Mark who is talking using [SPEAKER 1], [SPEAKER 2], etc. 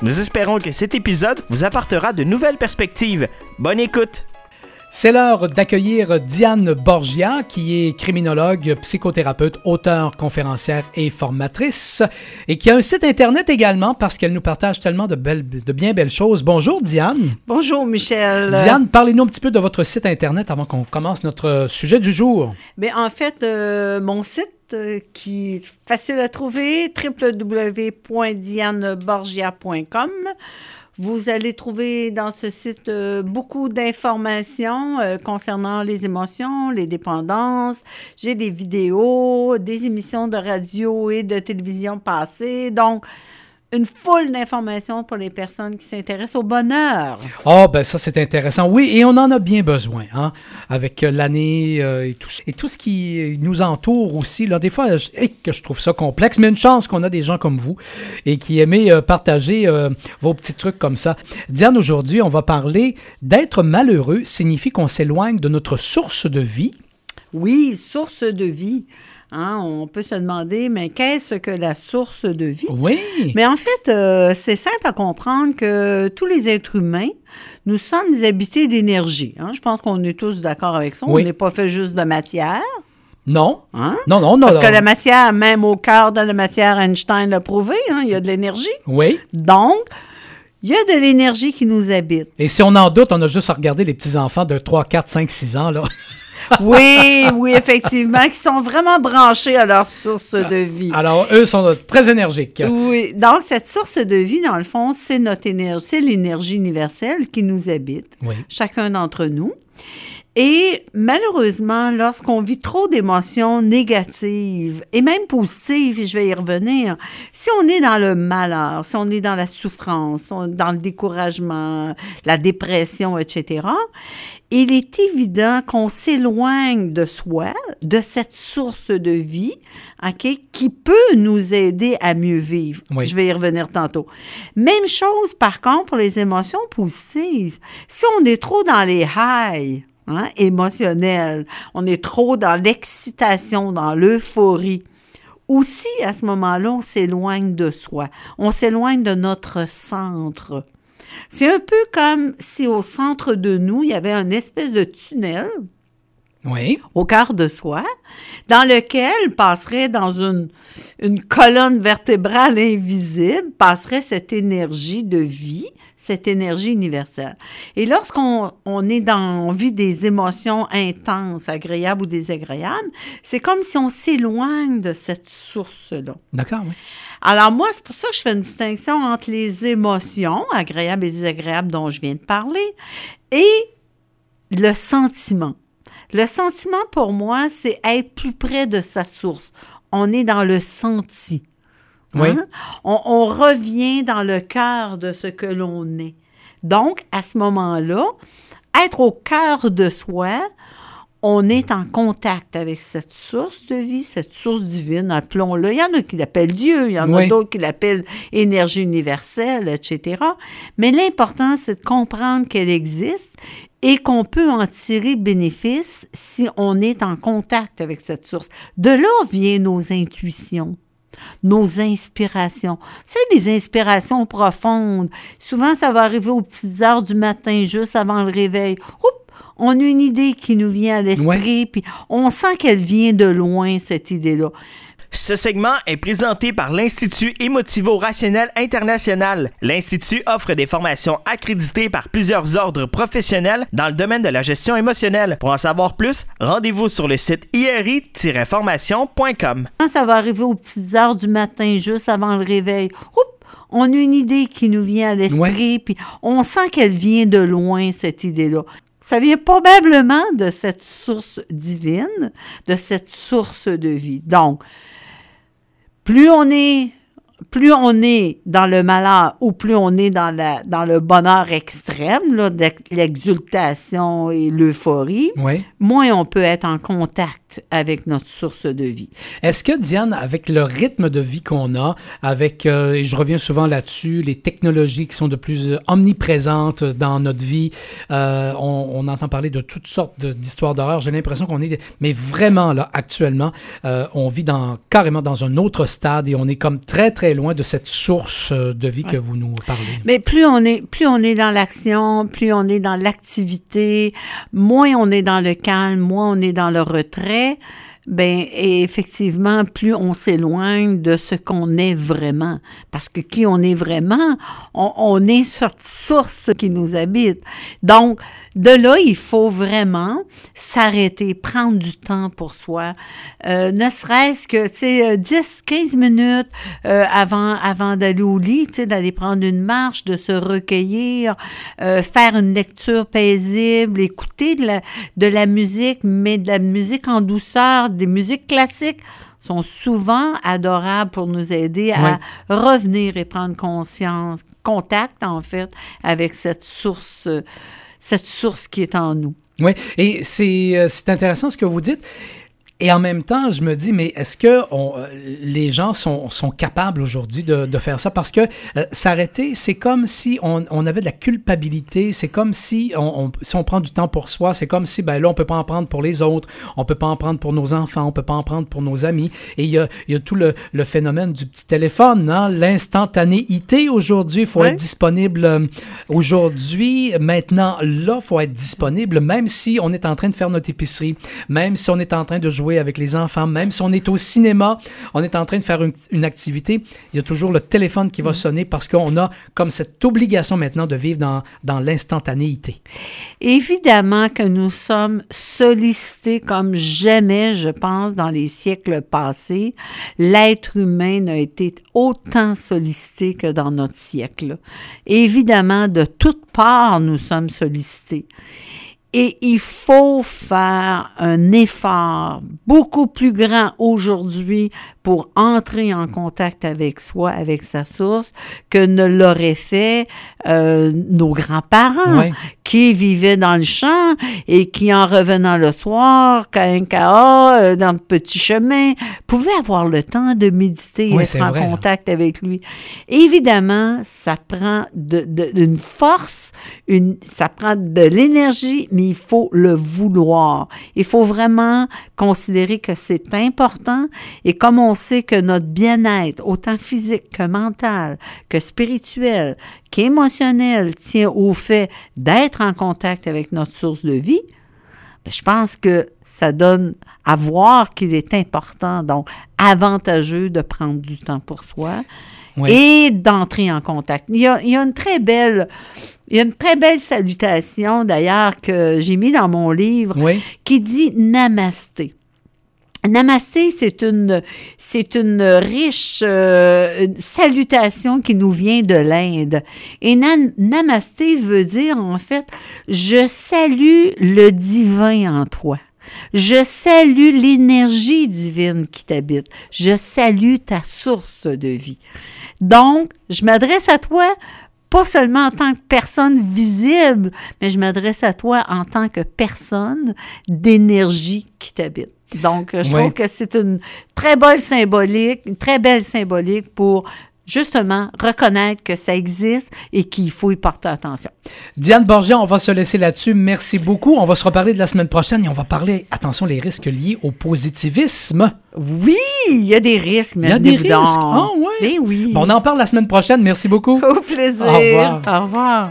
[SPEAKER 1] Nous espérons que cet épisode vous apportera de nouvelles perspectives. Bonne écoute!
[SPEAKER 2] C'est l'heure d'accueillir Diane Borgia, qui est criminologue, psychothérapeute, auteure, conférencière et formatrice, et qui a un site Internet également parce qu'elle nous partage tellement de, belles, de bien belles choses. Bonjour Diane.
[SPEAKER 3] Bonjour Michel.
[SPEAKER 2] Diane, parlez-nous un petit peu de votre site Internet avant qu'on commence notre sujet du jour.
[SPEAKER 3] Bien, en fait, euh, mon site euh, qui est facile à trouver, www.dianeborgia.com. Vous allez trouver dans ce site euh, beaucoup d'informations euh, concernant les émotions, les dépendances. J'ai des vidéos, des émissions de radio et de télévision passées. Donc, une foule d'informations pour les personnes qui s'intéressent au bonheur.
[SPEAKER 2] Oh, ben ça, c'est intéressant. Oui, et on en a bien besoin, hein, avec euh, l'année euh, et, tout, et tout ce qui nous entoure aussi. Là, des fois, je, et que je trouve ça complexe, mais une chance qu'on a des gens comme vous et qui aimez euh, partager euh, vos petits trucs comme ça. Diane, aujourd'hui, on va parler d'être malheureux signifie qu'on s'éloigne de notre source de vie.
[SPEAKER 3] Oui, source de vie. Hein, on peut se demander, mais qu'est-ce que la source de vie?
[SPEAKER 2] Oui.
[SPEAKER 3] Mais en fait, euh, c'est simple à comprendre que tous les êtres humains, nous sommes habités d'énergie. Hein. Je pense qu'on est tous d'accord avec ça.
[SPEAKER 2] Oui.
[SPEAKER 3] On n'est pas fait juste de matière.
[SPEAKER 2] Non.
[SPEAKER 3] Hein?
[SPEAKER 2] Non, non, non.
[SPEAKER 3] Parce que la matière, même au cœur de la matière, Einstein l'a prouvé, hein, il y a de l'énergie.
[SPEAKER 2] Oui.
[SPEAKER 3] Donc, il y a de l'énergie qui nous habite.
[SPEAKER 2] Et si on en doute, on a juste à regarder les petits-enfants de 3, 4, 5, 6 ans, là.
[SPEAKER 3] Oui, oui, effectivement, qui sont vraiment branchés à leur source de vie.
[SPEAKER 2] Alors, eux sont très énergiques.
[SPEAKER 3] Oui, donc cette source de vie, dans le fond, c'est notre énergie, c'est l'énergie universelle qui nous habite,
[SPEAKER 2] Oui.
[SPEAKER 3] chacun d'entre nous. Et malheureusement, lorsqu'on vit trop d'émotions négatives et même positives, et je vais y revenir, si on est dans le malheur, si on est dans la souffrance, dans le découragement, la dépression, etc., il est évident qu'on s'éloigne de soi, de cette source de vie, OK, qui peut nous aider à mieux vivre.
[SPEAKER 2] Oui.
[SPEAKER 3] Je vais y revenir tantôt. Même chose, par contre, pour les émotions positives. Si on est trop dans les highs, hein, émotionnels, on est trop dans l'excitation, dans l'euphorie, aussi, à ce moment-là, on s'éloigne de soi. On s'éloigne de notre centre. C'est un peu comme si au centre de nous, il y avait une espèce de tunnel
[SPEAKER 2] Oui.
[SPEAKER 3] au cœur de soi, dans lequel passerait dans une, une colonne vertébrale invisible, passerait cette énergie de vie, cette énergie universelle. Et lorsqu'on on est dans, on vit des émotions intenses, agréables ou désagréables, c'est comme si on s'éloigne de cette source-là.
[SPEAKER 2] D'accord, oui.
[SPEAKER 3] Alors moi, c'est pour ça que je fais une distinction entre les émotions, agréables et désagréables dont je viens de parler, et le sentiment. Le sentiment, pour moi, c'est être plus près de sa source. On est dans le senti.
[SPEAKER 2] Oui.
[SPEAKER 3] Hein? On, on revient dans le cœur de ce que l'on est. Donc, à ce moment-là, être au cœur de soi, on est en contact avec cette source de vie, cette source divine, appelons-le. Il y en a qui l'appellent Dieu, il y en
[SPEAKER 2] Oui.
[SPEAKER 3] a d'autres qui l'appellent énergie universelle, etc. Mais l'important, c'est de comprendre qu'elle existe et qu'on peut en tirer bénéfice si on est en contact avec cette source. De là viennent nos intuitions nos inspirations. Savez, les inspirations profondes, souvent ça va arriver aux petites heures du matin, juste avant le réveil. Oups, on a une idée qui nous vient à l'esprit, puis on sent qu'elle vient de loin, cette idée-là.
[SPEAKER 1] Ce segment est présenté par l'Institut Émotivo-Rationnel International. L'Institut offre des formations accréditées par plusieurs ordres professionnels dans le domaine de la gestion émotionnelle. Pour en savoir plus, rendez-vous sur le site iri-formation.com.
[SPEAKER 3] Ça va arriver aux petites heures du matin, juste avant le réveil, oups, on a une idée qui nous vient à l'esprit, puis on sent qu'elle vient de loin, cette idée-là. Ça vient probablement de cette source divine, de cette source de vie. Donc, plus on est plus on est dans le malheur ou plus on est dans, la, dans le bonheur extrême, l'exultation et l'euphorie, moins on peut être en contact avec notre source de vie.
[SPEAKER 2] Est-ce que, Diane, avec le rythme de vie qu'on a, avec, euh, et je reviens souvent là-dessus, les technologies qui sont de plus omniprésentes dans notre vie, euh, on, entend parler de toutes sortes d'histoires d'horreur, j'ai l'impression qu'on est, mais vraiment là, actuellement, euh, on vit dans, carrément dans un autre stade et on est comme très, très loin de cette source euh, de vie que vous nous parlez.
[SPEAKER 3] Mais plus on est, plus on est dans l'action, plus on est dans l'activité, moins on est dans le calme, moins on est dans le retrait. Ben, et effectivement, plus on s'éloigne de ce qu'on est vraiment. Parce que qui on est vraiment, on, on est cette source qui nous habite. Donc, de là, il faut vraiment s'arrêter, prendre du temps pour soi, euh, ne serait-ce que, tu sais, 10, euh, 15 minutes euh, avant, avant d'aller au lit, tu sais, d'aller prendre une marche, de se recueillir, faire une lecture paisible, écouter de la, de la musique, mais de la musique en douceur, des musiques classiques sont souvent adorables pour nous aider à revenir et prendre conscience, contact en fait avec cette source cette source qui est en nous.
[SPEAKER 2] Oui, et euh, c'est intéressant ce que vous dites. Et en même temps, je me dis, mais est-ce que euh, les gens sont, sont capables aujourd'hui de, de, faire ça? Parce que euh, s'arrêter, c'est comme si on, on, avait de la culpabilité, c'est comme si on, si on prend du temps pour soi, c'est comme si, ben là, on peut pas en prendre pour les autres, on peut pas en prendre pour nos enfants, on peut pas en prendre pour nos amis. Et il y a, y a, tout le, le, phénomène du petit téléphone, hein? l'instantanéité aujourd'hui, il faut être disponible euh, aujourd'hui, maintenant, là, il faut être disponible, même si on est en train de faire notre épicerie, même si on est en train de jouer avec les enfants, même si on est au cinéma, on est en train de faire une, activité, il y a toujours le téléphone qui va mm. sonner parce qu'on a comme cette obligation maintenant de vivre dans, dans l'instantanéité.
[SPEAKER 3] Évidemment que nous sommes sollicités comme jamais, je pense, dans les siècles passés. L'être humain n'a été autant sollicité que dans notre siècle. Évidemment, de toutes parts, nous sommes sollicités. Et il faut faire un effort beaucoup plus grand aujourd'hui pour entrer en contact avec soi, avec sa source, que ne l'auraient fait euh, nos grands-parents qui vivaient dans le champ et qui, en revenant le soir, KNKA, euh, dans le petit chemin, pouvaient avoir le temps de méditer et être en contact avec lui. Évidemment, ça prend de, de, une force, une, ça prend de l'énergie, mais il faut le vouloir. Il faut vraiment considérer que c'est important et comme on sait que notre bien-être, autant physique que mental, que spirituel, qu'émotionnel, tient au fait d'être en contact avec notre source de vie, ben, je pense que ça donne à voir qu'il est important, donc avantageux de prendre du temps pour soi et d'entrer en contact. Il y, a, il y, a, une très belle, il y a une très belle salutation d'ailleurs que j'ai mis dans mon livre qui dit Namasté. Namasté, c'est une, c'est une riche euh, salutation qui nous vient de l'Inde. Et Namasté veut dire, en fait, je salue le divin en toi. Je salue l'énergie divine qui t'habite. Je salue ta source de vie. Donc, je m'adresse à toi pas seulement en tant que personne visible, mais je m'adresse à toi en tant que personne d'énergie qui t'habite. Donc, je trouve que c'est une très belle symbolique, une très belle symbolique pour justement reconnaître que ça existe et qu'il faut y porter attention.
[SPEAKER 2] Diane Borgia, on va se laisser là-dessus. Merci beaucoup. On va se reparler de la semaine prochaine et on va parler, attention, les risques liés au positivisme.
[SPEAKER 3] Oui, il y a des risques.
[SPEAKER 2] Il y a des risques. Ah,
[SPEAKER 3] ouais. oui.
[SPEAKER 2] on en parle la semaine prochaine. Merci beaucoup.
[SPEAKER 3] Au plaisir.
[SPEAKER 2] Au revoir.
[SPEAKER 3] Au revoir.